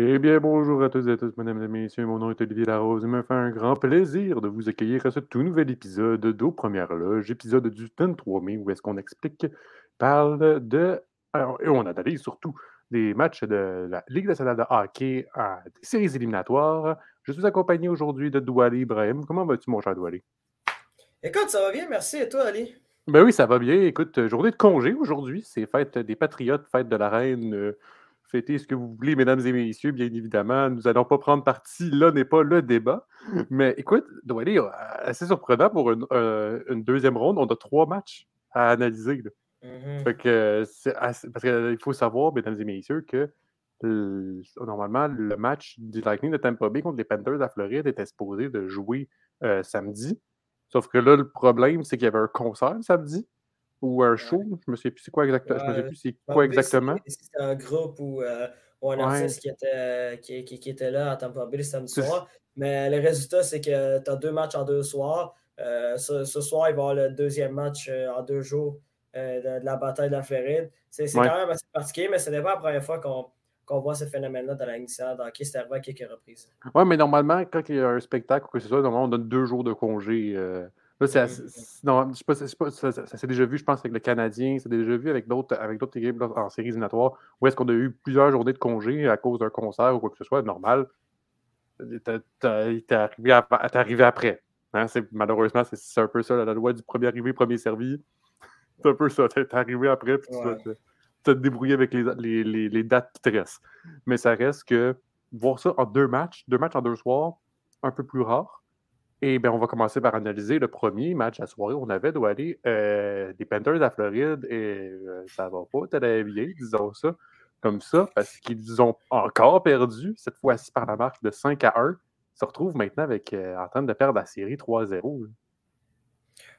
Eh bien, bonjour à tous et à tous, mesdames et messieurs. Mon nom est Olivier Larose. Il me fait un grand plaisir de vous accueillir à ce tout nouvel épisode d'Aux Premières Loges, épisode du 23 mai, où est-ce qu'on explique, parle de. Alors, et on analyse surtout des matchs de la Ligue nationale de hockey des séries éliminatoires. Je suis accompagné aujourd'hui de Douali Ibrahim. Comment vas-tu, mon cher Douali? Écoute, ça va bien, merci. Et toi, Ali? Ben oui, ça va bien. Écoute, journée de congé aujourd'hui. C'est fête des Patriotes, fête de la Reine. euh, Fêtez ce que vous voulez, mesdames et messieurs, bien évidemment. Nous n'allons pas prendre parti. Là n'est pas le débat. Mais écoute, Douali, euh, assez surprenant pour une, euh, une deuxième ronde. On a trois matchs à analyser. là. Mhm. Fait que c'est assez- parce qu'il faut savoir, mesdames et messieurs, que normalement, le match du Lightning de Tampa Bay contre les Panthers à Floride était supposé de jouer euh, samedi. Sauf que là, le problème, c'est qu'il y avait un concert samedi ou un show. Je me sais plus c'est quoi exactement. Je me sais Ouais. plus c'est quoi exactement. C'était un groupe ou, euh, un Ouais. artiste qui était, qui, qui- qui était là à Tampa Bay le samedi C'est- soir. Mais le résultat, c'est que tu as deux matchs en deux soirs. Euh, ce, ce soir, il va y avoir le deuxième match en deux jours de, de la bataille de la Floride. C'est Ouais. quand même assez particulier, mais ce n'est pas la première fois qu'on voit ce phénomène-là dans la Ligue nationale de hockey. C'est arrivé à quelques reprises. Ouais, mais normalement, quand il y a un spectacle ou que ce soit, normalement, on donne deux jours de congé. euh, Là, c'est Mhm. c'est- non, je sais pas, c'est pas- ça, ça- ça s'est déjà vu, je pense, avec le Canadien, c'est déjà vu avec d'autres avec d'autres équipes en séries éliminatoires, où est-ce qu'on a eu plusieurs journées de congé à cause d'un concert ou quoi que ce soit, normal. T'es arrivé, arrivé après. Hein, malheureusement, c'est c'est un peu ça, la loi du premier arrivé, premier servi. C'est un peu ça. T'es arrivé après, puis tu Ouais. te, te débrouiller avec les, les- les- les dates qui te restent. Mais ça reste que voir ça en deux matchs, deux matchs en deux soirs, un peu plus rare. Et bien, on va commencer par analyser le premier match à soirée. On avait doit aller euh, des Panthers à Floride et euh, ça va pas très bien, disons ça, comme ça, parce qu'ils ont encore perdu, cette fois-ci par la marque de 5 à 1. Ils se retrouvent maintenant avec, euh, en train de perdre la série 3-0.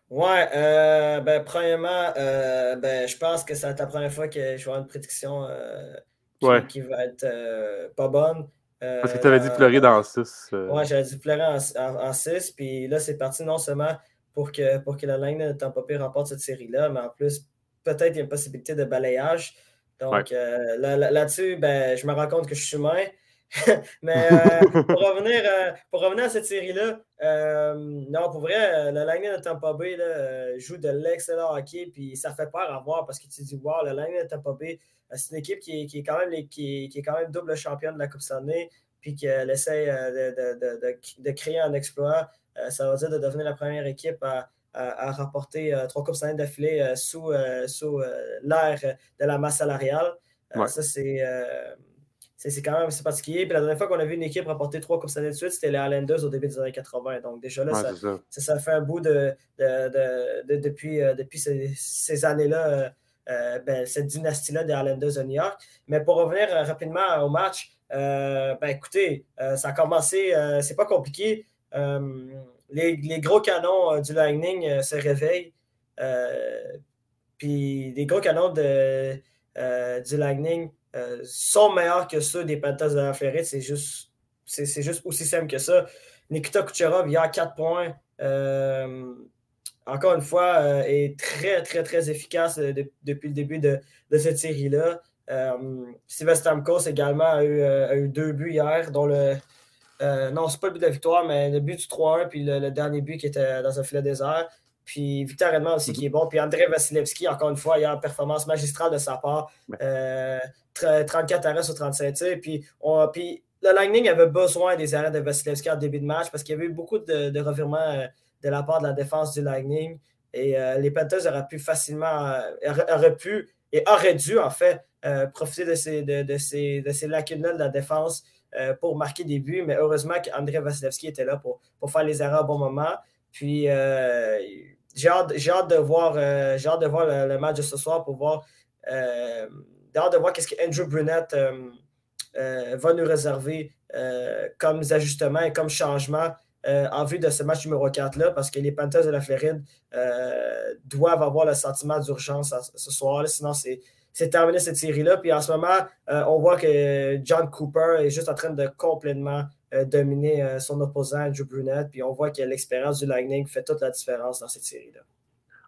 Ouais, euh, ben, premièrement, euh, ben, je pense que c'est la première fois que je vais avoir une prédiction euh, qui, Ouais. qui va être euh, pas bonne. Parce que tu avais dit dans- Floride en 6. Ouais, j'avais dit pleurer en 6, puis là, c'est parti non seulement pour que, pour que la ligne de Tampa Bay remporte cette série-là, mais en plus, peut-être il y a une possibilité de balayage. Donc Ouais. là- là- là-dessus, ben, je me rends compte que je suis humain. mais euh, pour, revenir, euh, pour revenir à cette série-là, euh, non, pour vrai, la ligne de Tampa Bay là, joue de l'excellent hockey, puis ça fait peur à voir parce que tu te dis, wow, la ligne de Tampa Bay, c'est une équipe qui est, qui est quand même, les- qui, est- qui est quand même double championne de la Coupe Stanley puis qu'elle essaie de, de- de- de- créer un exploit. Ça veut dire de devenir la première équipe à, à- euh, trois Coupes Stanley d'affilée sous, sous l'ère de la masse salariale. Ouais. Ça, c'est. C'est quand même assez particulier. Puis la dernière fois qu'on a vu une équipe remporter trois Coupes Stanley de suite, c'était les Islanders au début des années 80. Donc déjà là, Ouais, ça, ça. ça, ça fait un bout de, de- de- de- depuis, euh, depuis ces, ces années-là, euh, euh, ben, cette dynastie-là des Islanders de New York. Mais pour revenir rapidement au match, ben, écoutez, ça a commencé, c'est pas compliqué. Les, les gros canons du Lightning se réveillent. Puis les gros canons de, du Lightning euh, sont meilleurs que ceux des Panthers de la Floride. C'est juste, c'est, juste aussi simple que ça. Nikita Kucherov, il a 4 points. Euh, encore une fois, euh, est très, très, très efficace de- depuis le début de, cette série-là. Steven Stamkos également a eu, eu deux buts hier, dont le. non, c'est pas le but de la victoire, mais le but du 3-1, puis le, le dernier but qui était dans un filet désert. Puis Victor Edmond aussi qui est bon. Puis André Vasilevski, encore une fois, il y a une performance magistrale de sa part. Ouais. Euh, tre- 34 arrêts sur 35 tirs. Puis, on, puis le Lightning avait besoin des arrêts de Vasilevski en début de match parce qu'il y avait eu beaucoup de, de revirements euh, de la part de la défense du Lightning. Et euh, les Panthers auraient pu facilement, auraient, pu et auraient dû, en fait, euh, profiter de ces, de, de ces, de ces lacunes-là de la défense euh, pour marquer des buts. Mais heureusement qu'André Vasilevski était là pour, pour faire les erreurs au bon moment. Puis j'ai hâte, hâte de voir, euh, j'ai hâte de voir le, le match de ce soir pour voir, euh, j'ai hâte de voir qu'est-ce que Andrew Brunette euh, euh, va nous réserver euh, comme ajustements et comme changements en vue de ce match numéro 4-là, parce que les Panthers de la Floride doivent avoir le sentiment d'urgence ce soir, sinon c'est terminé cette série-là. Puis en ce moment, euh, on voit que John Cooper est juste en train de complètement euh, dominer euh, son opposant, Andrew Brunette. Puis on voit que l'expérience du Lightning fait toute la différence dans cette série-là.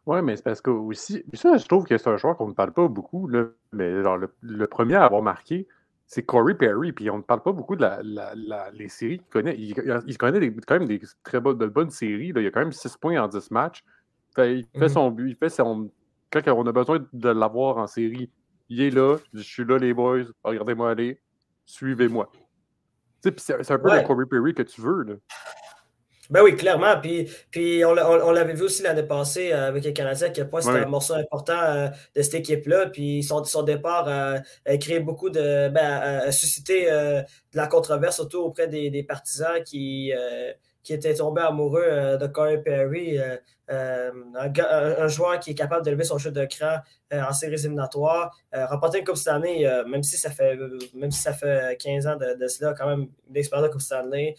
Oui, mais c'est parce que aussi, ça, je trouve que c'est un joueur qu'on ne parle pas beaucoup, là, mais genre, le, premier à avoir marqué, c'est Corey Perry, puis on ne parle pas beaucoup de la, les séries qu'il connaît. Il, connaît quand même des très bonnes, de bonnes séries. Là. Il a quand même 6 points en 10 matchs. il fait mhm. son but, il fait son, quand on a besoin de l'avoir en série, il est là, je suis là, les boys, regardez-moi aller, suivez-moi. C'est un peu le Corey Perry que tu veux. Là. Ben oui, clairement. Puis, puis on, l'avait vu aussi l'année passée euh, avec les Canadiens, à quel point c'était un morceau important euh, de cette équipe-là. Puis son, son départ euh, a créé beaucoup de. Ben, a suscité de la controverse, surtout auprès des, des partisans qui qui était tombé amoureux euh, de Corey Perry, euh, euh, un, joueur qui est capable d'élever son jeu de cran en séries éliminatoires. remporter une Coupe Stanley, même, si ça fait, même si ça fait 15 ans de, cela, quand même une expérience de Coupe Stanley.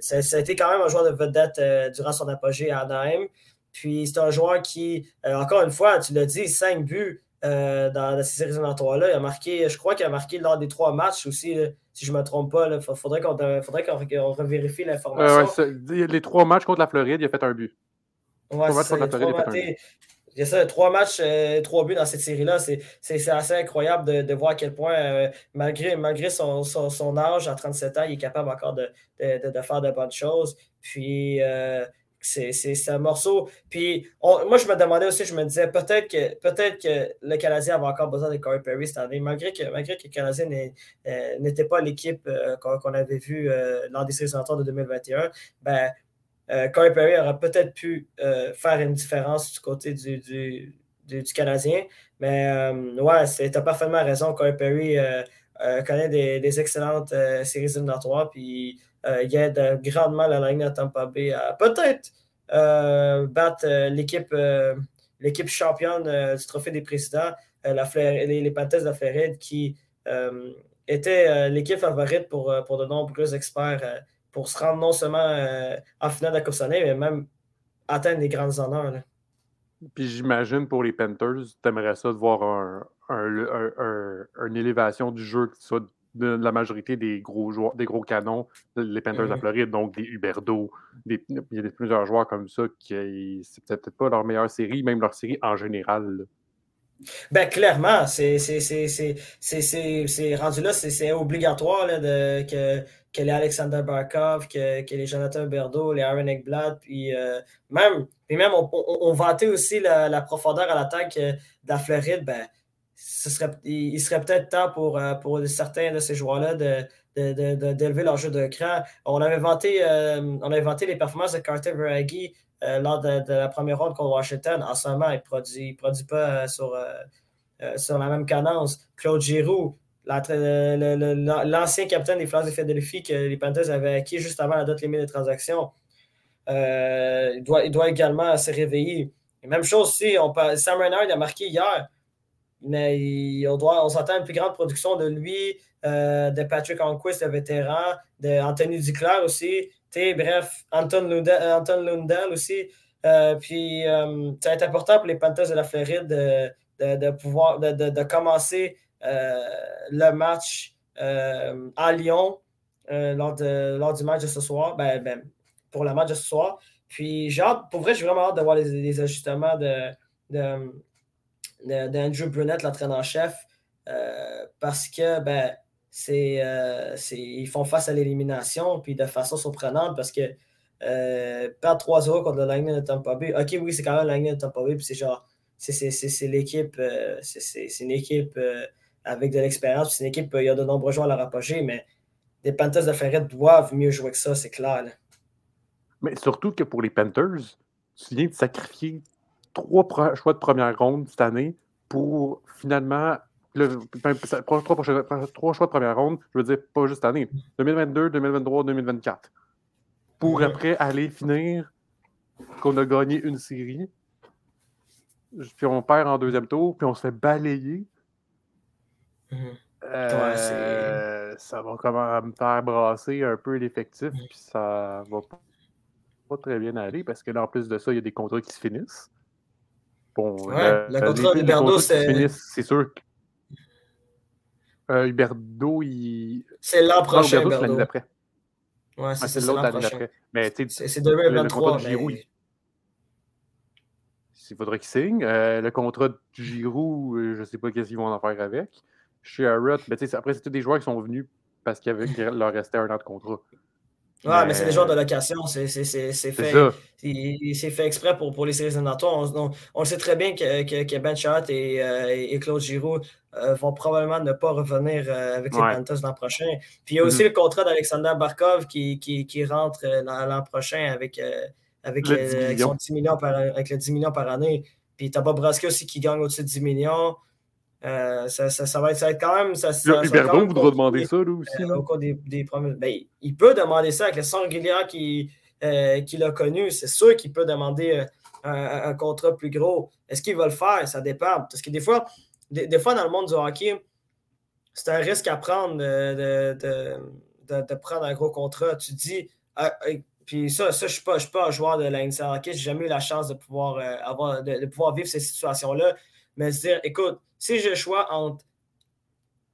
Ça, a été quand même un joueur de vedette durant son apogée à Anaheim. Puis c'est un joueur qui, encore une fois, tu l'as dit, 5 buts dans, ces séries éliminatoires-là. Il a marqué, je crois qu'il a marqué lors des trois matchs aussi si je ne me trompe pas. Il faudrait qu'on revérifie l'information. les trois matchs contre la Floride, il a fait un but. Ouais, trois matchs contre la Floride, il a fait un but. Il y a ça, trois matchs, euh, trois buts dans cette série-là. C'est assez incroyable de, de, voir à quel point, euh, malgré, malgré son, son, son, âge, à 37 ans, il est capable encore de, de, de faire de bonnes choses. Puis, euh, c'est un morceau. Puis moi, je me demandais aussi, je me disais peut-être que peut-être que le Canadien avait encore besoin de Corey Perry cette année, malgré que, malgré que le Canadien euh, n'était pas l'équipe euh, qu'on avait vue euh, lors des séries de 2021. Ben, Corey Perry aurait peut-être pu faire une différence du côté du, du, du, Canadien. Mais ouais, tu as parfaitement raison. Corey Perry connaît des, des excellentes séries éliminatoires. Puis il aide grandement la ligne de Tampa Bay à peut-être euh, battre euh, l'équipe championne du Trophée des Présidents, les, les Panthers de la Floride, qui était l'équipe favorite pour, pour de nombreux experts pour se rendre non seulement en finale de la mais même atteindre les grandes honneurs. Puis j'imagine pour les Panthers, tu aimerais ça de voir un, une élévation du jeu qui soit de la majorité des gros joueurs, des gros canons, les Panthers de la mm-hmm. Floride, donc des Huberdo, il y a plusieurs joueurs comme ça qui c'est peut-être pas leur meilleure série, même leur série en général. Ben clairement, c'est rendu là, c'est obligatoire de, que, que les Alexander Barkov, que, que les Jonathan Berdo, les Aaron Ekblad, puis euh, même, puis même on, on, vantait aussi la, profondeur à l'attaque euh, de la Floride, ben serait, il, serait peut-être temps pour, euh, pour certains de ces joueurs-là de, d'élever leur jeu de cran. On avait vanté, euh, on les performances de Carter Veraghi euh, lors de, la première ronde contre Washington. En ce moment, il ne produit, produit pas sur, sur la même cadence. Claude Giroux, l'ancien capitaine des Flash de Philadelphie que les Panthers avaient acquis juste avant la date limite des transactions, il, doit, il doit également se réveiller. même chose aussi, on, Sam Renard a marqué hier mais on, doit, on s'attend à une plus grande production de lui, euh, de Patrick Onquist, le vétéran, d'Anthony Duclair aussi. bref, Anton Lundell, euh, Lundell aussi. Euh, puis, ça va être important pour les Panthers de la Floride de, pouvoir de, commencer le match à Lyon lors, du match de ce soir, ben, ben, pour le match de ce soir. Puis, pour vrai, j'ai vraiment hâte de voir les, ajustements de, d'Andrew Brunette, l'entraîneur-chef, euh, parce que ben, euh, c'est, ils font face à l'élimination, puis de façon surprenante, parce que euh, perdre 3-0 contre le Lightning de Tampa Bay, ok, oui, c'est quand même le Lightning de Tampa Bay, puis c'est genre, c'est, l'équipe, c'est, une équipe avec de l'expérience, c'est une équipe, il y a de nombreux joueurs à leur apogée, mais les Panthers de Ferret doivent mieux jouer que ça, c'est clair. Mais surtout que pour les Panthers, tu viens de sacrifier trois choix de première ronde cette année pour finalement. Le, trois, trois, choix de première ronde, je veux dire, pas juste cette année. 2022, 2023, 2024. Pour après aller finir qu'on a gagné une série, puis on perd en deuxième tour, puis on se fait balayer. Mm-hmm. Euh, ça va comme me faire brasser un peu l'effectif, puis ça va pas très bien aller parce que là, en plus de ça, il y a des contrats qui se finissent. Bon, ouais, le contrat d'Huberdo, c'est. C'est sûr. Euh, Huberdo, il. C'est l'an prochain. C'est l'année d'après. Ouais, c'est l'autre année d'après. Mais tu sais, c'est 2023. Le, Giroud, il... il faudrait qu'il signe. Euh, le contrat de Giroud, euh, je ne sais pas qu'est-ce qu'ils vont en faire avec. Chez Harrod, mais après, c'est tous des joueurs qui sont venus parce qu'il leur restait un an de contrat. Ouais, mais, c'est des joueurs de location. C'est fait, c'est fait exprès pour, pour les séries éliminatoires. On, on, le sait très bien que, que, que Ben Chart et, euh, et, Claude Giroud euh, vont probablement ne pas revenir euh, avec les Panthers l'an prochain. Puis il y a aussi mm-hmm. le contrat d'Alexander Barkov qui, qui, qui rentre l'an prochain avec, avec, avec, son 10 millions par, avec le 10 millions par année. Puis tu as Bob aussi qui gagne au-dessus de 10 millions. Euh, ça, ça, ça, va être, ça, va être, quand même. Ça, ça, voudra demander ça, lui aussi. Euh, au cours des, des ben, il peut demander ça avec les saison régulière qu'il euh, a connu. C'est sûr qu'il peut demander un, un, contrat plus gros. Est-ce qu'il va le faire? Ça dépend. Parce que des fois, des, des fois dans le monde du hockey, c'est un risque à prendre de, de, de, de, prendre un gros contrat. Tu dis. Ah, puis ça, ça je ne suis, pas un joueur de la hockey. Je n'ai jamais eu la chance de pouvoir, avoir, de, pouvoir vivre ces situations-là. Mais se dire, écoute, si j'ai le entre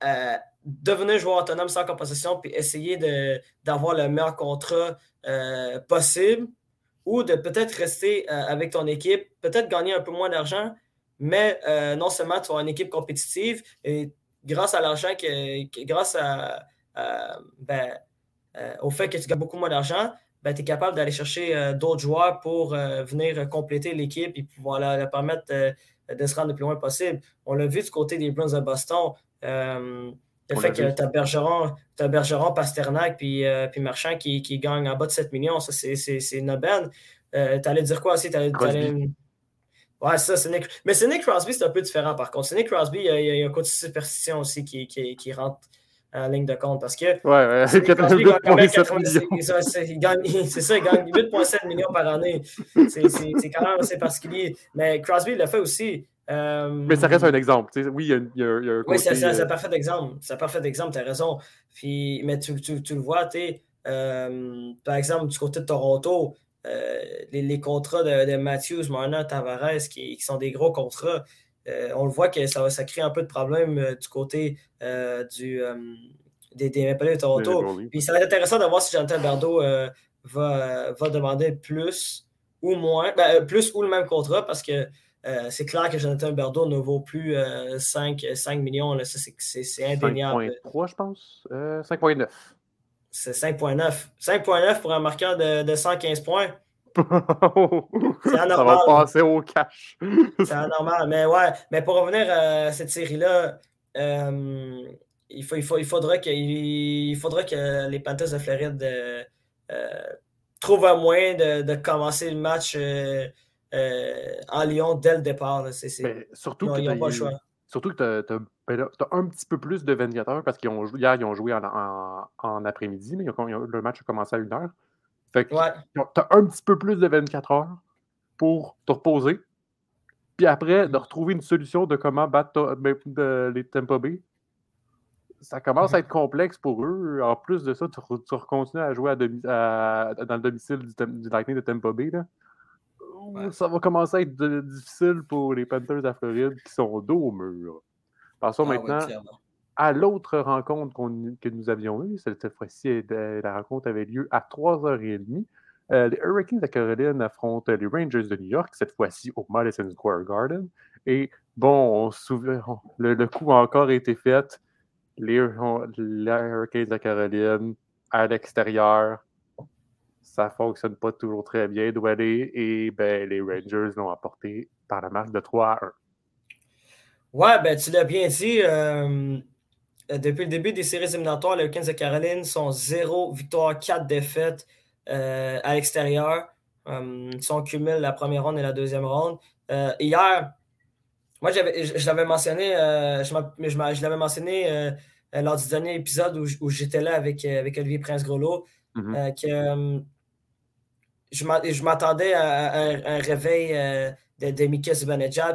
euh, devenir joueur autonome sans compensation puis essayer d'avoir le meilleur contrat euh, possible ou de peut-être rester euh, avec ton équipe, peut-être gagner un peu moins d'argent, mais non seulement tu as une équipe compétitive et grâce à l'argent, que, grâce ben, au fait que tu gagnes beaucoup moins d'argent, ben, tu es capable d'aller chercher d'autres joueurs pour venir compléter l'équipe et pouvoir leur permettre de se rendre le plus loin possible. On l'a vu du côté des Bruins de Boston. Euh, le fait que tu as Bergeron, as Bergeron, Pasternak puis, euh, puis Marchand qui, qui gagnent en bas de 7 millions, ça c'est une aubaine. Euh, tu allais dire quoi aussi? Allais, allais... Ouais, ça, c'est Nick. Mais c'est Nick Crosby, c'est un peu différent par contre. C'est Nick Crosby, il y, a, il y a un côté superstition aussi qui, qui, qui rentre en ligne de compte parce que. Ouais, ouais, c'est 8,7 millions. C'est ça, il gagne 8,7 millions par année. C'est quand même assez particulier. Mais Crosby l'a fait aussi. Euh... Mais ça reste un exemple. Oui, il y a, il y a, il y a un Oui, c'est un euh, parfait exemple. C'est un parfait exemple, tu as raison. Puis, mais tu, tu, tu le vois, tu euh, par exemple, du côté de Toronto, euh, les, les, contrats de, de Matthews, Marner, Tavares, qui, qui, sont des gros contrats, on le voit que ça, ça crée un peu de problème euh, du côté euh, du, des, des Maple de Toronto. Puis ça va être intéressant de voir si Jonathan Berdo va, va demander plus ou moins, ben, plus ou le même contrat parce que c'est clair que Jonathan Berdo ne vaut plus 5, 5 millions. C'est indéniable. 5,3, je pense. 5,9. C'est 5,9. 5,9 pour un marqueur de, de 115 points. C'est anormal. Ça va passer au cash. C'est anormal. Mais ouais, mais pour revenir à cette série-là, euh, il, faut, il, faut, il, faudra que, il, faudra que les Panthers de Floride euh, euh, trouvent un moyen de, de, commencer le match en Lyon dès le départ. C'est, surtout non, que pas le choix. Surtout que tu as, ben un petit peu plus de 24 heures parce qu'ils ont hier, ils ont joué en, en, en après-midi, mais le match a commencé à 1 heure. Fait que tu as un petit peu plus de 24 heures pour te reposer. Puis après, de retrouver une solution de comment battre ben, les Tampa Bay. Ça commence à être complexe pour eux. En plus de ça, tu, tu continues à jouer à dans le domicile du, Lightning de Tampa Bay. Là. Ça va commencer à être difficile pour les Panthers à Floride qui sont dos au mur. Passons ah maintenant à l'autre rencontre que nous avions eue. Cette fois-ci, la rencontre avait lieu à 3h30. Euh, les Hurricanes de Caroline affrontent les Rangers de New York, cette fois-ci au Madison Square Garden. Et bon, le, coup a encore été fait. Les, Hurricanes de Caroline à l'extérieur, ça ne fonctionne pas toujours très bien aller. Et ben, les Rangers l'ont apporté par la marque de 3 à 1. Ouais, ben tu l'as bien dit. Euh, euh, depuis le début des séries éliminatoires, les Hurricanes de Caroline sont 0 victoire, 4 défaites euh, à l'extérieur. Euh, ils sont cumulent la première ronde et la deuxième ronde. hier, moi, je, l'avais mentionné, je, l'avais mentionné lors du dernier épisode où, j'étais là avec, avec Olivier Prince-Grelot, mm-hmm. que je m'attendais à, un réveil de, de Mika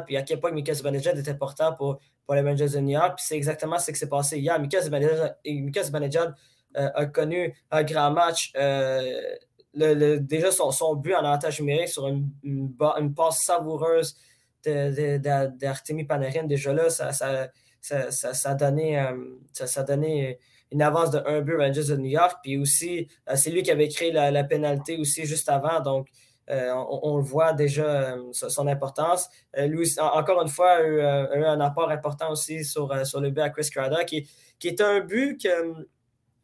puis à quel point Mika Zibanejad était important pour, pour les Rangers de New York. Puis c'est exactement ce qui s'est passé hier. Mika Zibanejad, euh, a connu un grand match euh, déjà son, son, but en avantage numérique sur une, une, passe savoureuse d'Artemi Panarin, déjà là, ça, ça, ça, ça, a donné, ça, donné une avance de 1 but Rangers de New York. Puis aussi, c'est lui qui avait créé la, la pénalité aussi juste avant. Donc, euh, on, le voit déjà, euh, son importance. Euh, lui, encore une fois, a eu, un apport important aussi sur, sur le but à Chris Craddock, qui, qui est un but que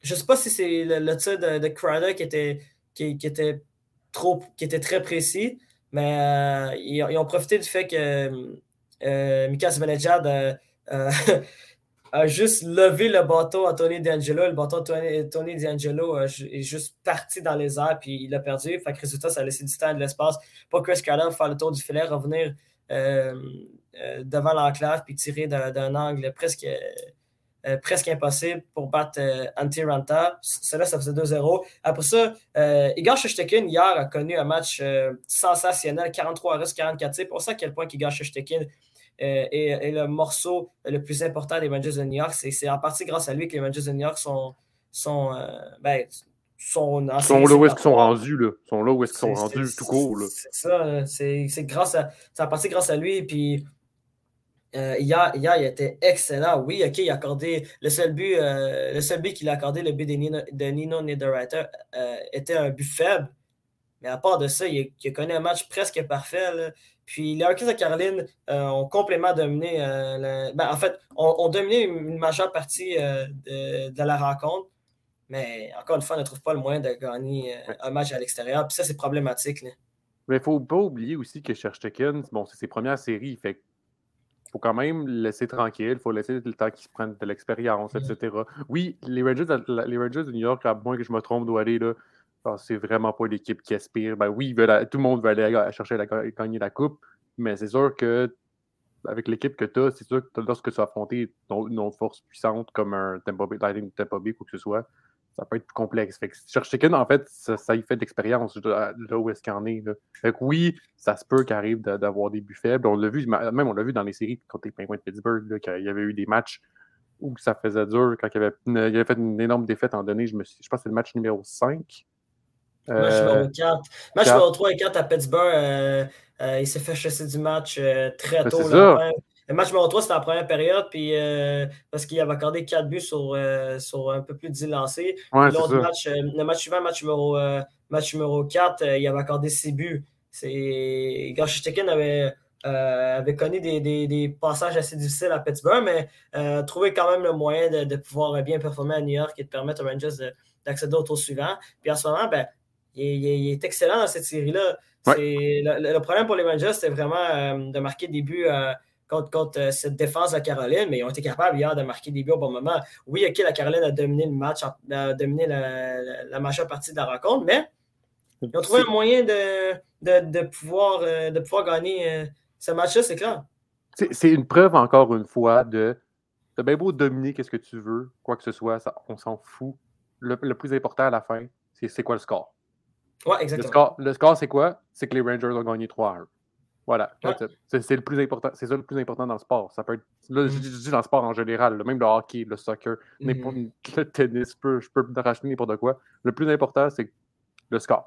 je ne sais pas si c'est le, tir de, de Craddock qui était, qui, était trop, qui était très précis, mais ils, ont profité du fait que Mika Zibanejad a juste levé le bateau à Tony D'Angelo. Le bateau de Tony, D'Angelo euh, est juste parti dans les airs puis il a perdu. Fait que résultat, ça a laissé du temps et de l'espace pour Chris Carter faire le tour du filet, revenir euh, euh, devant l'enclave puis tirer d'un angle presque, presque impossible pour battre Antti Ranta. Cela, ça faisait 2-0. Après ça, Igor Shoshtekin, hier, a connu un match sensationnel, 43 restes 44. C'est pour ça à quel point Igor Shoshtekin euh, et, le morceau le plus important des Rangers de New York. C'est en partie grâce à lui que les Rangers de New York sont, sont, euh, ben, sont, sont là où est-ce qu'ils sont rendus. Là. sont là où est-ce qu'ils sont rendus tout court. C'est ça. C'est grâce à, en partie grâce à lui. Puis, euh, hier, hier, il était excellent. Oui, OK, il a accordé le seul but, le seul but qu'il a accordé, le but de Nino, de Nino Niederreiter, était un but faible. Mais à part de ça, il, connu un match presque parfait. Là. Puis les Hurricanes de Caroline euh, ont complètement dominé. Euh, ben, en fait, ont, dominé une, majeure partie euh, de, la rencontre. Mais encore une fois, on ne trouve pas le moyen de gagner un match à l'extérieur. Puis ça, c'est problématique. Mais il ne faut pas oublier aussi que Cherchekin, bon, c'est ses premières séries. Fait faut quand même laisser tranquille, il faut laisser le temps qu'ils se prennent de l'expérience, etc. Oui, les Rangers, les Rangers de New York, à moins que je me trompe, doivent aller là, c'est vraiment pas l'équipe qui aspire. Ben oui, tout le monde veut aller chercher à gagner la coupe, mais c'est sûr que avec l'équipe que tu as, c'est sûr que lorsque tu vas affronter une autre force puissante comme un Tampa Bay, Lightning Bay, quoi que ce soit, ça peut être plus complexe. Fait que en fait, ça, y fait de l'expérience là où est-ce qu'il en est. Fait que oui, ça se peut qu'il arrive d'avoir des buts faibles. On l'a vu, même on l'a vu dans les séries contre les Penguins de Pittsburgh, qu'il y avait eu des matchs où ça faisait dur quand il avait, il avait fait une énorme défaite en donné. Je, me je pense que c'est le match numéro 5 Match numéro 4. Match numéro 3 et 4 à Pittsburgh, euh, euh, il s'est fait chasser du match euh, très tôt. Là, le match numéro 3, c'était la première période, puis parce qu'il avait accordé 4 buts sur, sur un peu plus de 10 lancés. match, le match suivant, match numéro, match numéro 4, il avait accordé 6 buts. Gashitekin avait, avait connu des, des, des, passages assez difficiles à Pittsburgh, mais trouvé quand même le moyen de, de, pouvoir bien performer à New York et de permettre aux Rangers d'accéder au tour suivant. Puis en ce moment, ben, il, est excellent dans cette série-là. Le, problème pour les Rangers, c'était vraiment euh, de marquer des buts euh, contre, euh, cette défense de Caroline, mais ils ont été capables hier de marquer des buts au bon moment. Oui, OK, la Caroline a dominé le match, a dominé la, majeure partie de la rencontre, mais ils ont trouvé un moyen de, de, pouvoir, de pouvoir gagner ce match-là, c'est clair. C'est une preuve, encore une fois, de t'as bien beau dominer qu'est-ce que tu veux, quoi que ce soit, on s'en fout. Le, le, plus important à la fin, c'est quoi le score? Ouais, exactement. Le score, c'est quoi? C'est que les Rangers ont gagné 3 à 1. Voilà. C'est le plus important. C'est ça le plus important dans le sport. Ça peut être. Là, je, mm-hmm. dis dans le sport en général, même le hockey, le soccer, mm-hmm. le tennis, je peux racheter n'importe quoi. Le plus important, c'est le score.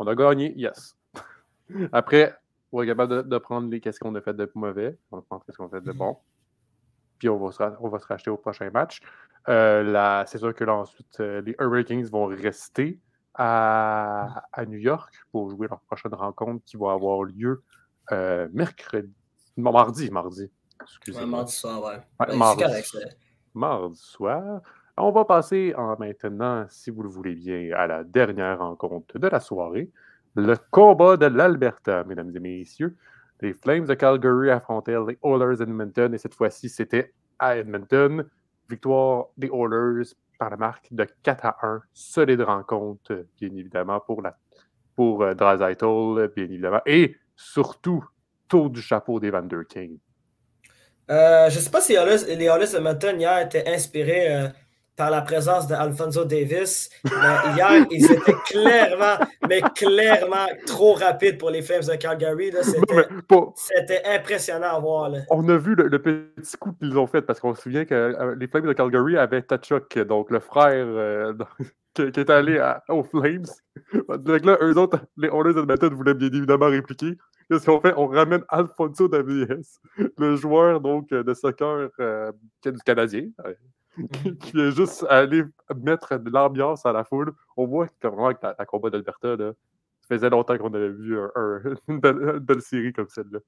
On a gagné, yes. Après, on est capable de, prendre les qu'est-ce qu'on a fait de mauvais, on va prendre qu'est-ce qu'on a fait de mm-hmm. bon. Puis on va se, on va se racheter au prochain match. Euh, c'est sûr que là, ensuite, euh, les Hurricanes vont rester à, New York pour jouer leur prochaine rencontre qui va avoir lieu euh, mercredi. Mardi, mardi. Excusez-moi. mardi soir, ouais. Ben, mardi, soir. On va passer en maintenant, si vous le voulez bien, à la dernière rencontre de la soirée. Le combat de l'Alberta, mesdames et messieurs. Les Flames de Calgary affrontaient les Oilers d'Edmonton et cette fois-ci, c'était à Edmonton. Victoire des Oilers par la marque de 4 à 1. Solide rencontre, bien évidemment, pour, la, pour euh, bien évidemment. Et surtout, tour du chapeau des Van King. Euh, je ne sais pas si les Hollis de Mountain hier étaient inspirés euh, par la présence d'Alfonso Davis. Mais hier, ils étaient clairement, mais clairement trop rapides pour les Flames de Calgary. C'était impressionnant à voir. On a vu le, petit coup qu'ils ont fait parce qu'on se souvient que euh, les Flames de Calgary avaient Tachuk, donc le frère euh, qui, est allé aux Flames. Donc là, eux autres, les Oilers Edmonton voulaient bien évidemment répliquer. Qu'est-ce qu'on fait? On ramène Alfonso Davis, le joueur donc, de soccer euh, du Canadien, qui vient juste aller mettre de l'ambiance à la foule. On voit que vraiment avec la, combat d'Alberta, ça faisait longtemps qu'on avait vu une, belle, série comme celle-là.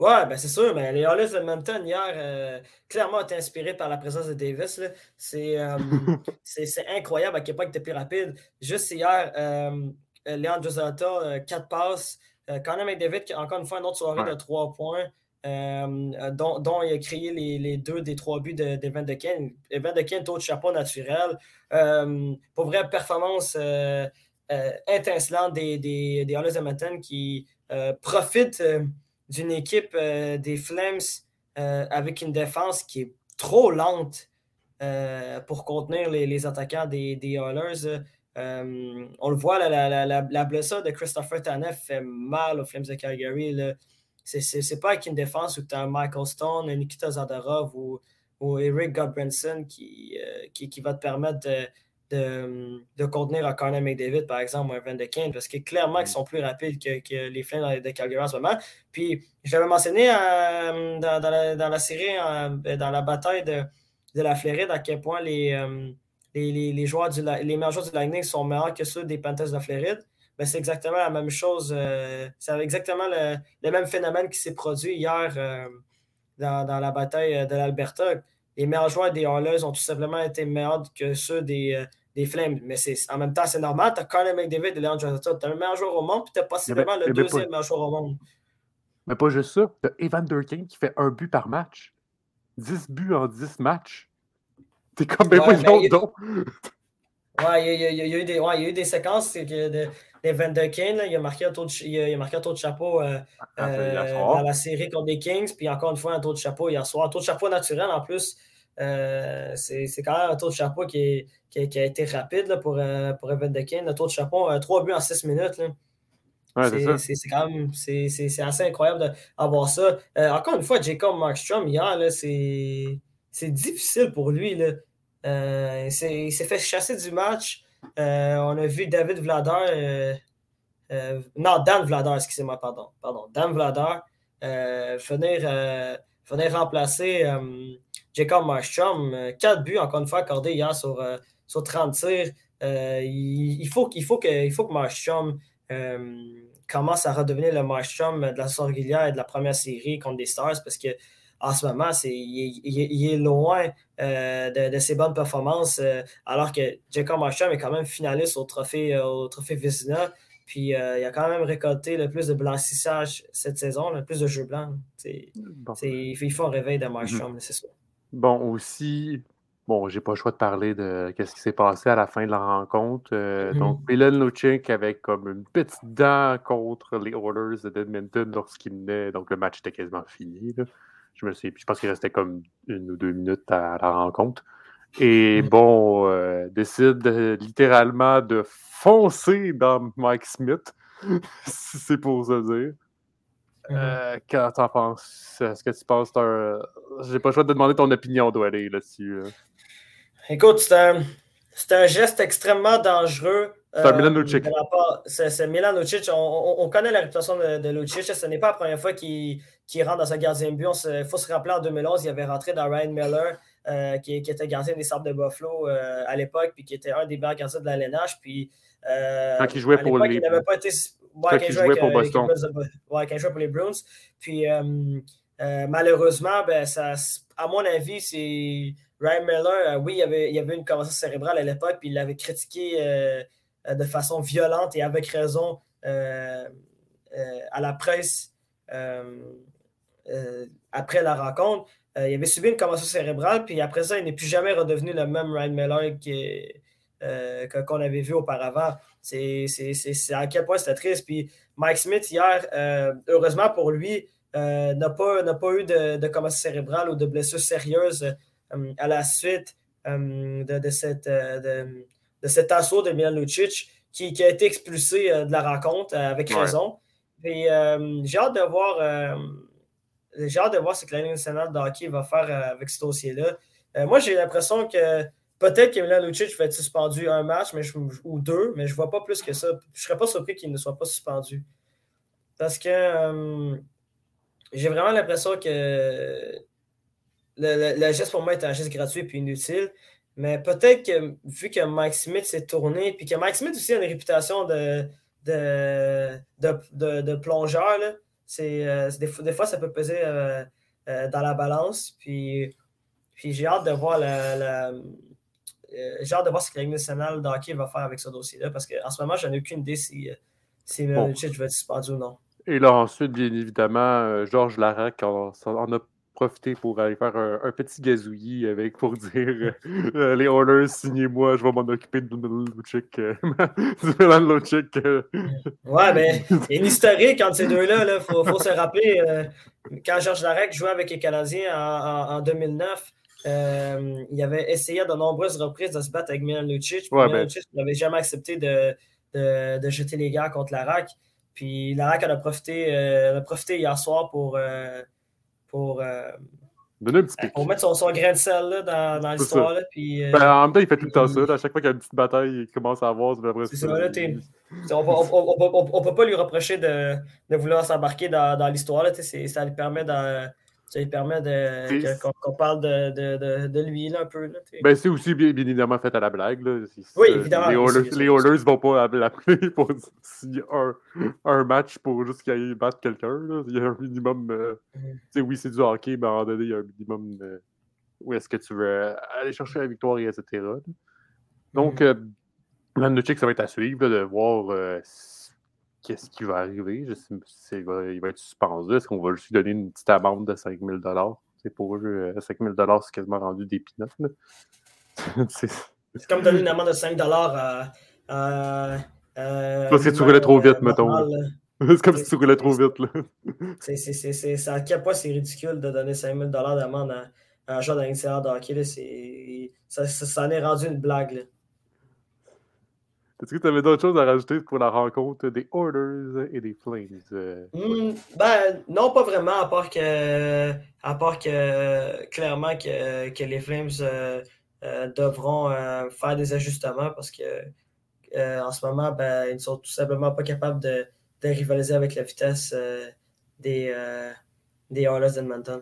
Ouais, ben c'est sûr, mais les Oilers Edmonton hier, euh, clairement, été inspirés par la présence de Davis. Euh, c'est incroyable à quel point il était plus rapide. Juste hier, euh, Leon Giussata, 4 passes. Conor McDavid, encore une fois, une autre soirée de 3 points. Euh, dont, il a créé les, deux des trois buts d'Evan de, de Ken. Evan de Ken, taux de chapeau naturel. Euh, pour vraie performance euh, intincelante des, des, des Edmonton qui profitent d'une équipe des Flames avec une défense qui est trop lente pour contenir les, attaquants des, des on le voit, la, blessure de Christopher Tanev fait mal aux Flames de Calgary. C'est pas avec une défense où tu as Michael Stone, Nikita Zadorov ou, ou Eric Godbranson qui, euh, qui, qui, va te permettre de, de, de contenir un Connor McDavid, par exemple, ou un Van de Kane, parce que clairement, ils mm. sont plus rapides que, que les Flames de Calgary en ce moment. Puis, je l'avais mentionné euh, dans, dans, la, dans, la, série, euh, dans la bataille de, de la Floride, à quel point les, les, les, les, joueurs du, les meilleurs joueurs du Lightning sont meilleurs que ceux des Panthers de la Floride. Ben, c'est exactement la même chose. Euh, c'est exactement le, même phénomène qui s'est produit hier euh, dans, la bataille euh, de l'Alberta. Les meilleurs joueurs des Oilers ont tout simplement été meilleurs que ceux des, des Flames. Mais en même temps, c'est normal. Tu as Conor McDavid et Leon Draisaitl. Tu as le meilleur joueur au monde, puis tu as possiblement le deuxième meilleur joueur au monde. Mais pas juste ça. Tu as Evan Durkin qui fait un but par match. 10 buts en 10 matchs. T'es comme, ben, ouais, ben, donc. Ouais, il y, a, eu des, ouais, il y a eu des séquences de, Evan Kane, il, a marqué un tour de, il a, marqué un de chapeau euh, ah, euh, dans la série contre les Kings, puis encore une fois un tour de chapeau hier soir. Un tour de chapeau naturel en plus. Euh, c'est quand même un tour de chapeau qui, qui, a été rapide là, pour, pour Evan Kane. Un tour de chapeau, trois buts en six minutes. c'est quand même c'est assez incroyable d'avoir ça. encore une fois, Jacob Markstrom, hier, c'est difficile pour lui. Là. Il s'est fait chasser du match. Euh, on a vu David Vladar. Euh, euh, non, Dan Vladar, excusez-moi, pardon. Pardon. Dan Vladar venir, venir remplacer Jacob Markstrom. Quatre buts, encore une fois, accordés hier sur, sur 30 tirs. il, faut, faut que, il faut que Markstrom commence à redevenir le Markstrom de la saison et de la première série contre des Stars parce que en ce moment, c'est, il, est loin euh, de, ses bonnes performances, euh, alors que Jacob Marchand est quand même finaliste au trophée, euh, au trophée Vizina. Puis il a quand même récolté le plus de blanchissage cette saison, le plus de jeux blancs. Il faut un réveil de mhm. c'est ça. Bon, aussi, bon, j'ai pas le choix de parler de ce qui s'est passé à la fin de la rencontre. Mhm. Donc, Milan Lucic avec comme une petite dent contre les Oilers de Edmonton lorsqu'il naît. Donc, le match était quasiment fini. Je me sais, je pense qu'il restait comme une ou deux minutes à la rencontre. Et bon, euh, décide littéralement de foncer dans Mike Smith, si c'est pour se dire. Mm-hmm. Euh, Quand t'en penses? Est-ce que tu penses un... J'ai pas le choix de te demander ton opinion, aller là-dessus. Écoute, c'est un, un, geste extrêmement dangereux. C'est un Milan Lucic. C'est Milan Lucic. On, connaît la réputation de, de Lucic. Ce n'est pas la première fois qu'il rentre dans un gardien de but. Il faut se rappeler en 2011, il avait rentré dans Ryan Miller, euh, qui, était gardien des Sables de Buffalo euh, à l'époque, puis qui était un des meilleurs gardiens de la LNH. Puis, euh, quand il jouait pour les. Il n'avait pas été. Ouais, quand il jouait pour Boston. ouais, quand il jouait pour les Bruins. Puis malheureusement, ben, ça, à mon avis, c'est. Ryan Miller, oui, il y, avait, il avait une commotion cérébrale à l'époque, puis il l'avait critiqué euh, de façon violente et avec raison euh, euh, à la presse après la rencontre. il avait subi une commotion cérébrale, puis après ça, il n'est plus jamais redevenu le même Ryan Miller qu'on avait vu auparavant. C'est à quel point c'était triste. Puis Mike Smith, hier, heureusement pour lui, n'a pas, eu de, de, commotion cérébrale ou de blessures sérieuses à la suite de, cette, cet assaut de Milan Lucic qui, qui, a été expulsé de la rencontre avec raison. Et j'ai hâte de voir j'ai hâte de voir ce que la Ligue nationale de hockey va faire avec ce dossier-là. moi, j'ai l'impression que Peut-être que Milan Lucic va être suspendu un match mais ou deux, mais je ne vois pas plus que ça. Je ne serais pas surpris qu'il ne soit pas suspendu. Parce que euh, j'ai vraiment l'impression que le, geste pour moi est un geste gratuit et inutile. Mais peut-être que vu que Mike Smith s'est tourné, puis que Mike Smith aussi a une réputation de, de, plongeur, c'est, euh, des, fois ça peut peser euh, dans la balance. Puis, puis j'ai hâte de voir la euh, j'ai hâte de voir ce que la nationale de hockey va faire avec ce dossier-là, parce qu'en ce moment, je n'ai aucune idée si, euh, si bon. va être suspendu ou non. Et là, ensuite, bien évidemment, euh, Georges Larac en, a profité pour aller faire un, petit gazouillis avec pour dire les Oilers, signez-moi, je vais m'en occuper de Lucic. ouais, mais il y a une historique entre ces deux-là. Il faut, faut, se rappeler, quand Georges Larac jouait avec les Canadiens en, en 2009, euh, il avait essayé de nombreuses reprises de se battre avec Milan Lucic. Milan ben Lucic n'avait jamais accepté de, de, jeter les gars contre la RAC. Puis la RAC en a profité, euh, a profité hier soir pour, euh, pour, pour mettre son, son, grain de sel là, dans, dans l'histoire. Puis, ben, en même temps, il fait tout le temps ça. à chaque fois qu'il y a une petite bataille, il commence à avoir. C'est ça, là, on ne peut pas lui reprocher de, de vouloir s'embarquer dans, dans l'histoire. Ça lui permet de ça lui permet qu'on parle de, de, de, lui là, un peu. Là, ben, c'est aussi bien, évidemment fait à la blague. Là. Oui, évidemment. Les Oilers ne vont pas l'appeler pour signer un, un, match pour juste qu'il aille battre quelqu'un. Il y a un minimum. Euh, mm-hmm. Oui, c'est du hockey, mais à un moment donné, il y a un minimum. Euh, où est-ce que tu veux aller chercher la victoire, etc. Donc, mm -hmm. ça va être à suivre de voir euh, qu'est-ce qui va arriver? Je sais, il, va, il va être suspendu. Est-ce qu'on va lui donner une petite amende de 5 000 C'est pour eux, 5 000 c'est quasiment rendu des pinottes. c'est comme donner une amende de 5 à. à, Parce que tu roulais trop vite, mettons. C'est comme si tu roulais trop vite. Là. C'est, ça, à quel point c'est ridicule de donner 5 000 d'amende à, un joueur d'un de hockey. Ça, ça, ça, en est rendu une blague. Là. Est-ce que tu avais d'autres choses à rajouter pour la rencontre des Orders et des Flames? Euh? Hmm, ben, non, pas vraiment, à part que, à part que clairement que, que les Flames euh, euh, devront faire des ajustements parce que en ce moment, ben, ils ne sont tout simplement pas capables de, de rivaliser avec la vitesse des, des Oilers d'Edmonton.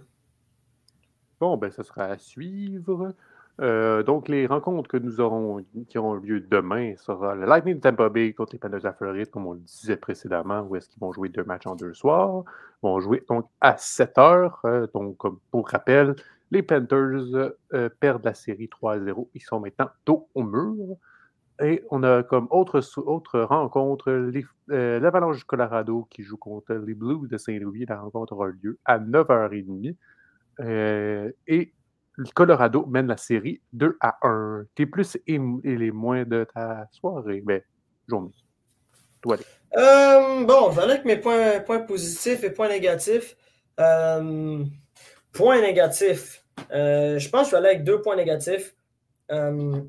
Bon, ben, ça sera à suivre. Euh, donc, les rencontres que nous aurons, qui auront lieu demain, sera le Lightning de Tampa Bay contre les Panthers de Floride, comme on le disait précédemment, où est-ce qu'ils vont jouer deux matchs en deux soirs. Ils vont jouer donc à 7 heures. Euh, donc, pour rappel, les Panthers euh, perdent la série 3-0. Ils sont maintenant dos au mur. Et on a comme autre, autre rencontre l'Avalanche du Colorado qui joue contre les Blues de Saint-Louis. La rencontre aura lieu à 9h30. et le Colorado mène la série 2 à 1. Tes plus et, les moins de ta soirée, ben, journée. Toi, euh, bon, j'en ai avec mes points, points, positifs et points négatifs. Euh, points négatifs. Euh, je pense que je vais aller avec deux points négatifs. Euh,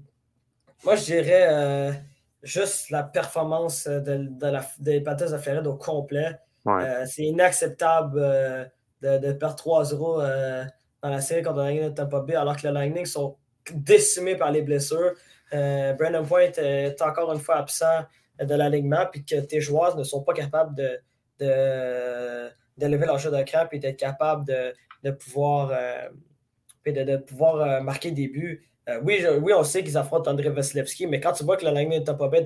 moi, je dirais juste la performance de, la, des Panthers de Floride au complet. C'est inacceptable de, de, perdre 3-0 dans la série contre le Lightning de Tampa Bay, alors que le Lightning sont décimés par les blessures. Euh, Brandon Point est encore une fois absent de l'alignement, puis que tes joueurs ne sont pas capables de, de, lever leur jeu de crampe et d'être capables de, de pouvoir, euh, de, pouvoir euh, marquer des buts. oui, oui, on sait qu'ils affrontent André Vasilevski, mais quand tu vois que le Lightning de Tampa Bay,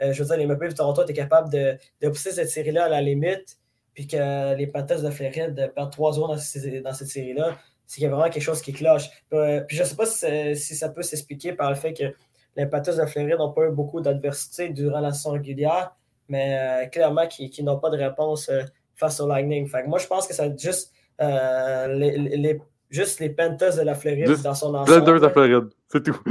je veux dire, les Maple de Toronto, tu es capable de, de pousser cette série-là à la limite, puis que les Panthers de Floride perdent 3 jours dans, cette série-là, c'est qu'il y a vraiment quelque chose qui cloche. Euh, puis je ne sais pas si, ça peut s'expliquer par le fait que les Panthers de Floride n'ont pas eu beaucoup d'adversité durant la saison régulière, mais euh, clairement qui, n'ont pas de réponse euh, face au Lightning. Fait moi, je pense que c'est juste les, juste les Panthers de la Floride dans son ensemble. Panthers de la Floride, c'est tout.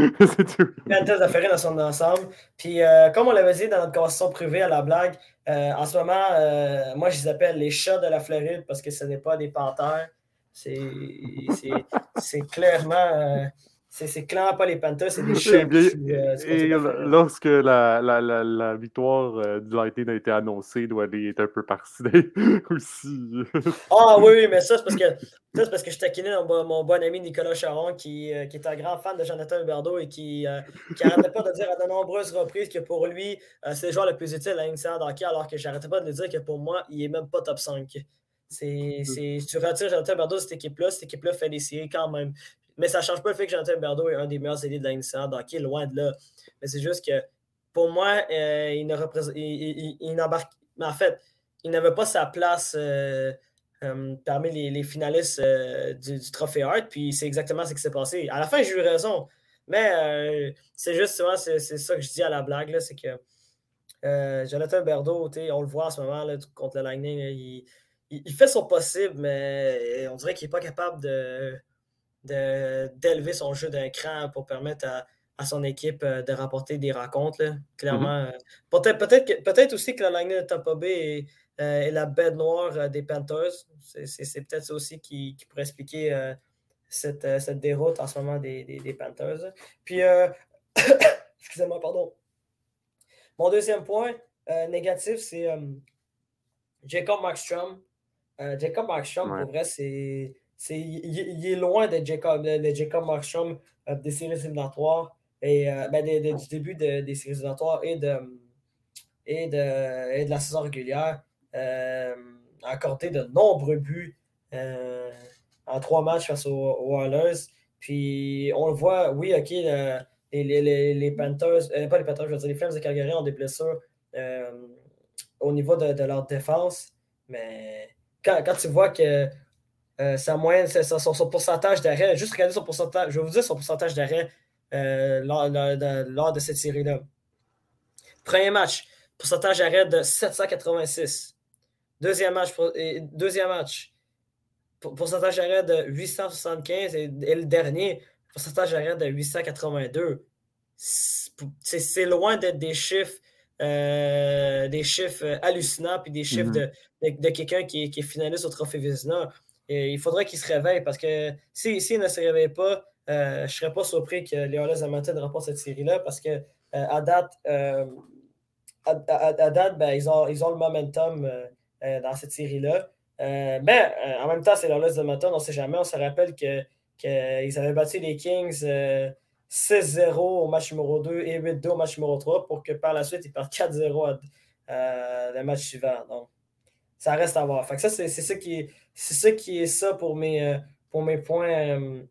Panthers de la Floride dans son ensemble. Puis, comme on l'avait dit dans notre conversation privée à la blague, euh, en ce moment, euh, moi, je les appelle les chats de la Floride parce que ce n'est pas des panthères. C'est clairement, c'est clairement pas les Panthers, c'est des chiens. Euh, et, lorsque la, la, la, la victoire euh, du Lightning a été annoncée, doit être un peu partie aussi. ah oui, oui, mais ça, c'est parce que c'est parce que je taquinais mon, mon, bon ami Nicolas Charon, qui, euh, qui, est un grand fan de Jonathan Huberdeau et qui n'arrêtait pas de dire à de nombreuses reprises que pour lui, c'est le joueur le plus utile à l'INCA d'hockey, alors que j'arrêtais pas de lui dire que pour moi, il est même pas top 5. C'est, tu retires Jonathan Huberdeau de cette équipe-là, cette équipe-là fait des séries quand même. Mais ça ne change pas le fait que Jonathan Berdo est un des meilleurs élites de la NCA est loin de là. Mais c'est juste que pour moi, euh, il ne représente. Il. Mais en fait, il n'avait pas sa place euh, euh, parmi les, finalistes du, Trophée Hart, puis c'est exactement ce qui s'est passé. À la fin, j'ai eu raison. Mais c'est juste, c'est, ça que je dis à la blague, c'est que Jonathan Berdo, on le voit en ce moment là, contre le Lightning, il, il, fait son possible, mais on dirait qu'il n'est pas capable de d'élever son jeu d'un cran pour permettre à, son équipe euh, de remporter des rencontres. Clairement. Mm-hmm. Euh, peut-être peut aussi que la Lightning de Tampa Bay euh, est, la bête noire des Panthers. C'est peut-être ça aussi qui, pourrait expliquer cette, cette, déroute en ce moment des, des, Panthers. Puis, excusez-moi, pardon. Mon deuxième point négatif, c'est Jacob Markstrom. Jacob Markstrom, pour vrai, c'est il, est loin de Jacob, de, Jacob Markstrom euh, des séries éliminatoires et euh, ben, du début des séries éliminatoires et de, et de, et de la saison régulière. Euh, a accordé de nombreux buts en trois matchs face aux, Oilers. Puis on le voit, oui, ok, les, les, les, Panthers, pas les Panthers, je veux dire, les Flames de Calgary ont des blessures au niveau de, de, leur défense. Mais quand, quand tu vois que euh, sa moyenne, c'est son, pourcentage d'arrêt. Juste regarder son pourcentage. Je vais vous dire son pourcentage d'arrêt euh, lors, de cette série-là. Premier match, pourcentage d'arrêt de 786. Deuxième match, deuxième match pourcentage d'arrêt de 875 et, le dernier, pourcentage d'arrêt de 882. C'est loin d'être des chiffres, euh, des chiffres hallucinants puis des chiffres mm-hmm. de, quelqu'un qui, qui, est finaliste au Trophée Vizina il faudrait qu'il se réveille parce que s'il si, ne se réveille pas, euh, je ne serais pas surpris que les Oilers Edmonton remportent cette série-là parce que euh, à date, euh, à, date ben, ils, ont, ils ont le momentum dans cette série-là. mais en même temps, c'est les Oilers on ne sait jamais. On se rappelle qu'ils avaient battu les Kings 6-0 au match numéro 2 et 8-2 au match numéro 3 pour que par la suite, ils perdent 4-0 le match suivant. Donc, ça reste à voir. Fait ça, c'est ça qui est c'est ça qui est ça pour mes, euh, pour mes points euh,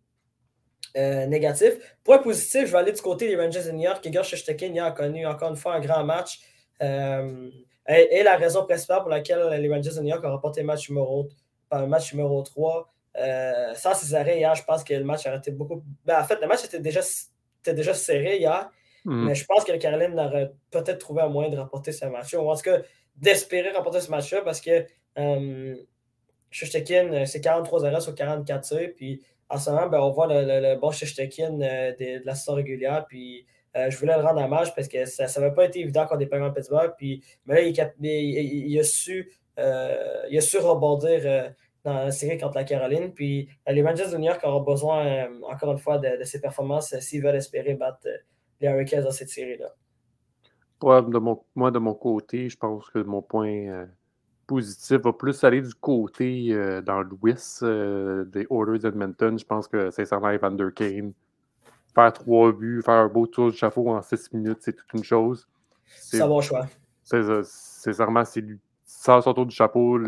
euh, négatifs. Point positif, je vais aller du côté des Rangers de New York. Igor Shesterkin a connu encore une fois un grand match. et, la raison principale pour laquelle les Rangers de New York ont remporté le match numéro, match numéro 3. sans ces arrêts hier, je pense que le match aurait été beaucoup. Ben, en fait, le match était déjà, était déjà serré hier. Mm-hmm. Mais je pense que le Caroline aurait peut-être trouvé un moyen de remporter ce match en tout cas, d'espérer remporter ce match-là parce que Shustekin, euh, c'est 43 arrêts sur 44 tirs. Puis en ce moment, ben, on voit le, bon Shustekin euh, de, la saison régulière. Puis euh, je voulais le rendre hommage parce que ça n'avait pas été évident contre des de Pittsburgh. Puis, mais là, il, a, su, il a su rebondir dans la série contre la Caroline. Puis les Rangers de New York auront besoin, encore une fois, de, ses performances s'ils veulent espérer battre les Hurricanes dans cette série-là. De mon, moi, de mon côté, je pense que mon point positif va plus aller du côté euh, dans l'ouest euh, des Oilers d'Edmonton. Je pense que sincèrement, Evander Kane, faire trois buts, faire un beau tour de chapeau en six minutes, c'est toute une chose. C'est un bon choix. Sincèrement, c'est sans son tour du chapeau,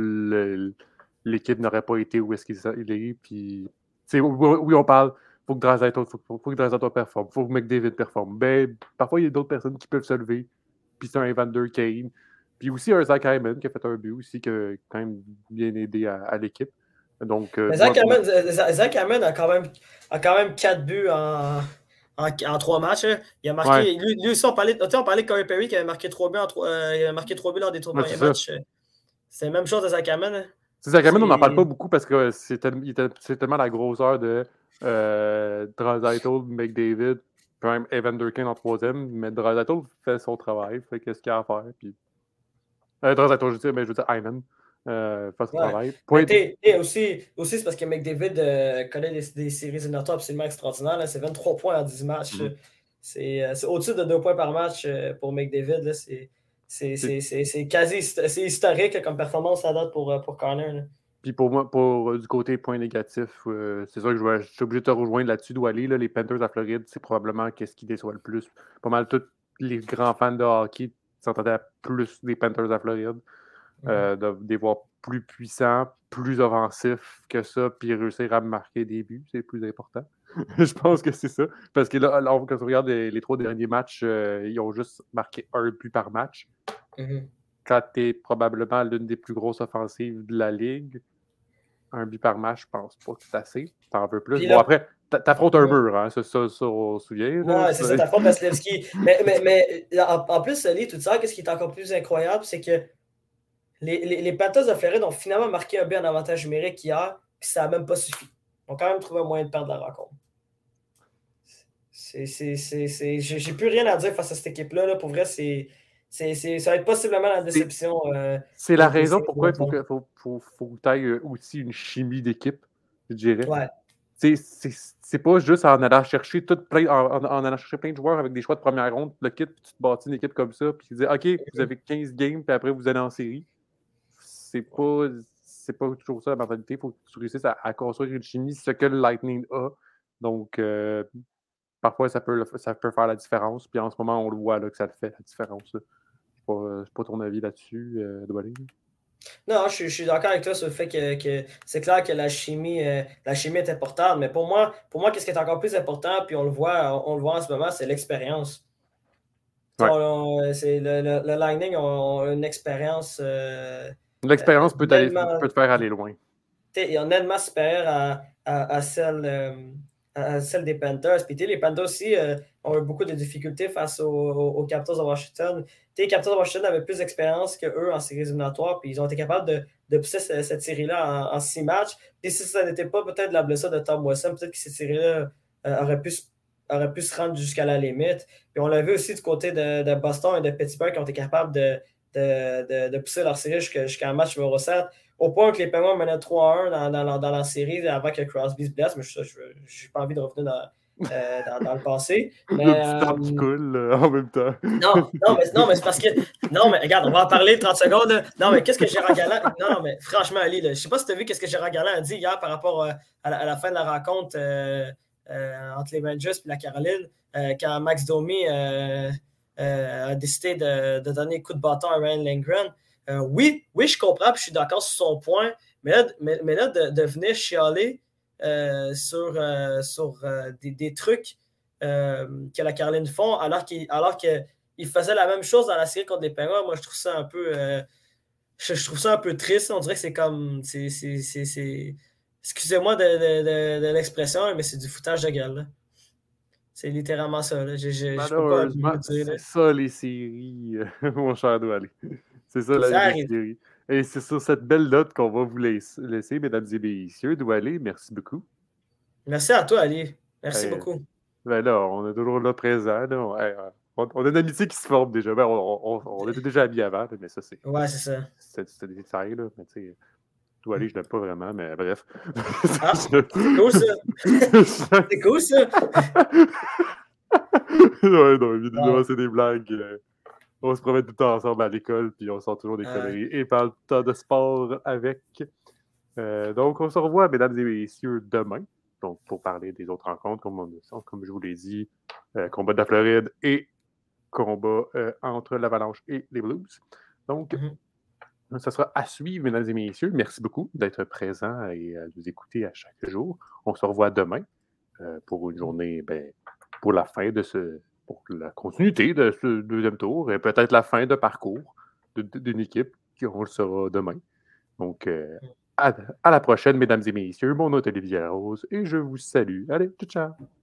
l'équipe n'aurait pas été où est-ce qu'il est. Puis, oui, on parle, faut que Drazato, faut, faut, faut que performe, faut que McDavid performe. Ben, parfois, il y a d'autres personnes qui peuvent se lever. Puis c'est un Evander Kane. Puis aussi un Zach Hyman qui a fait un but aussi, qui a quand même bien aidé à, l'équipe. Donc, euh, Zach, Hyman, a, quand même, a quand même 4 buts en, en, 3 matchs. Hein. Il a marqué. Lui, aussi, on parlait, on parlait de Corey Perry qui avait marqué 3 buts, en 3, euh, il marqué 3 buts lors des 3 premiers matchs. C'est la même chose de Zach Hyman. Hein. Zach Hyman, on n'en parle pas beaucoup parce que c'est tellement la grosseur de euh, Draisaitl, McDavid, même Evan Durkin en troisième. Mais Draisaitl fait son travail, fait qu'est-ce qu'il a à faire. Puis euh, je, veux dire, mais je veux dire Hyman. euh, fasse Ouais. travail. Point- aussi, aussi c'est parce que McDavid euh, connaît des, des séries éliminatoires absolument extraordinaires. là. C'est 23 points en 10 matchs. Mhm. C'est c'est au-dessus de 2 points par match pour McDavid. là. C'est c'est- quasi historique comme performance à date pour, pour Connor. là. Puis pour moi, pour euh, du côté point négatif, euh, c'est sûr que je, vais- je suis obligé de te rejoindre là-dessus. Là, les Panthers à Floride, c'est probablement qu'est-ce qui déçoit le plus. Pas mal tous les grands fans de hockey s'entendaient à plus des Panthers à Floride. euh, de, de les voir plus puissants, plus offensifs que ça, puis réussir à marquer des buts, c'est plus important. je pense que c'est ça. Parce que là, quand on regarde les, les trois derniers matchs, euh, ils ont juste marqué un but par match. Mhm. Quand tu es probablement l'une des plus grosses offensives de la ligue, un but par match, je pense pas que c'est assez. T'en veux plus. Bon, après, t'a- t'affrontes un mur, hein, ça, ça, ça, on se souvient. Ouais, c'est ça, ta faute, Vasilevski. mais, mais, mais en, en plus, Ali, tout ça, qu'est-ce qui est encore plus incroyable, c'est que les, les, les Panthers de Floride ont finalement marqué un but en avantage numérique hier, puis ça n'a même pas suffi. Ils ont quand même trouvé un moyen de perdre la rencontre. C'est, c'est, c'est, c'est- J'ai j'ai plus rien à dire face à cette équipe-là. là. Pour vrai, c'est, c'est, c'est- ça va être possiblement la déception. euh, C'est la raison pourquoi il faut que, faut, faut, faut que tu ailles aussi une chimie d'équipe, je dirais. ouais. C'est c'est pas juste en allant chercher tout plein, en, en- en allant chercher plein de joueurs avec des choix de première ronde, le kit, puis tu te bâtis une équipe comme ça, puis tu dis OK, vous avez 15 games, puis après vous allez en série. C'est pas, c'est pas toujours ça la mentalité. Il faut que tu réussisses à, à construire une chimie, ce que le Lightning a. Donc, euh, parfois, ça peut, le- ça peut faire la différence. Puis en ce moment, on le voit là, que ça le fait, la différence. là. Pas, pas ton avis là-dessus, euh, Douali. Non, je, suis- je suis d'accord avec toi sur le fait que, que c'est clair que la chimie, euh, la chimie est importante, mais pour moi, pour moi, qu'est-ce qui est encore plus important, puis on le voit, on, on le voit en ce moment, c'est l'expérience. Ouais. On- on- le, le, le Lightning ont une expérience euh, L'expérience peut, te faire aller loin. t'sais, honnêtement supérieure à, à, à celle, euh, à celle des Panthers. Puis les Panthers aussi euh, ont eu beaucoup de difficultés face aux, aux- Capitals de Washington. Les Capitals de Washington avaient plus d'expérience qu'eux en séries éliminatoires, puis ils ont été capables de, pousser ce- cette, série-là en, six matchs. Puis si ça n'était pas peut-être la blessure de Tom Wilson, peut-être que cette série-là euh, aurait, pu, se- rendre jusqu'à la limite. Puis on l'a vu aussi du côté de, Boston et de Pittsburgh qui ont été capables de, pousser leur série jusqu'à un match numéro 7 au point que les Penguins menaient 3-1 dans, dans la série avant que Crosby se blesse, mais je n'ai pas envie de revenir dans, euh, dans, dans le passé. Mais, le petit qui euh, coule euh, en même temps. non, non, mais, non, mais c'est parce que. Non, mais regarde, on va en parler 30 secondes. Non, mais qu'est-ce que Gérard Galland. Non, mais franchement, Ali, là, je sais pas si tu as vu qu'est-ce que Gérard Galland a dit hier par rapport à, la, à la fin de la rencontre entre les Rangers et la Caroline, quand Max Domi a décidé de, de donner coup de bâton à Ryan Lindgren. Euh, oui, oui, je comprends, puis je suis d'accord sur son point, mais là, mais, mais là de, de venir chialer sur, euh, sur euh, des, des trucs euh, que la Caroline font, alors qu'il alors que il faisait la même chose dans la série contre les Penguins. Moi, je trouve ça un peu. euh, je, je trouve ça un peu triste. On dirait que c'est comme. c'est- Excusez-moi de, de- de- de l'expression, mais c'est du foutage de gueule. là. C'est littéralement ça. Là. Je, je- Malheureusement, c'est ça les séries, euh, mon cher Douali. C'est ça la Ça arrive. séries. Et c'est sur cette belle note qu'on va vous laisser, mesdames et messieurs. Douali, merci beaucoup. Merci à toi, Ali. Merci beaucoup. Ben là, on est toujours là présent. là. On, hey, on- on a une amitié qui se forme déjà. Ben, on, était déjà amis avant, mais ça, c'est Ouais, c'est ça. c'est- c'est des détails. Là. Mais tu sais, je l'aime pas vraiment, mais bref. Ah, C'est cool, ça. C'est cool, ça. ouais, non, évidemment, Ouais. c'est des blagues. euh, on se promène tout le temps ensemble à l'école, puis on sort toujours des conneries et parle tout le temps de sport avec. Euh, donc, on se revoit, mesdames et messieurs, demain. Donc, pour parler des autres rencontres, comme, on- comme je vous l'ai dit, euh, combat de la Floride et combat euh, entre l'Avalanche et les Blues. Donc, Mhm. ça sera à suivre, mesdames et messieurs. Merci beaucoup d'être présents et de nous écouter à chaque jour. On se revoit demain pour une journée, ben, pour la fin de ce, pour la continuité de ce deuxième tour et peut-être la fin de parcours d'une équipe qui on le saura demain. Donc, euh, à, à la prochaine, mesdames et messieurs. Mon nom est Olivier Rose et je vous salue. Allez, ciao, ciao.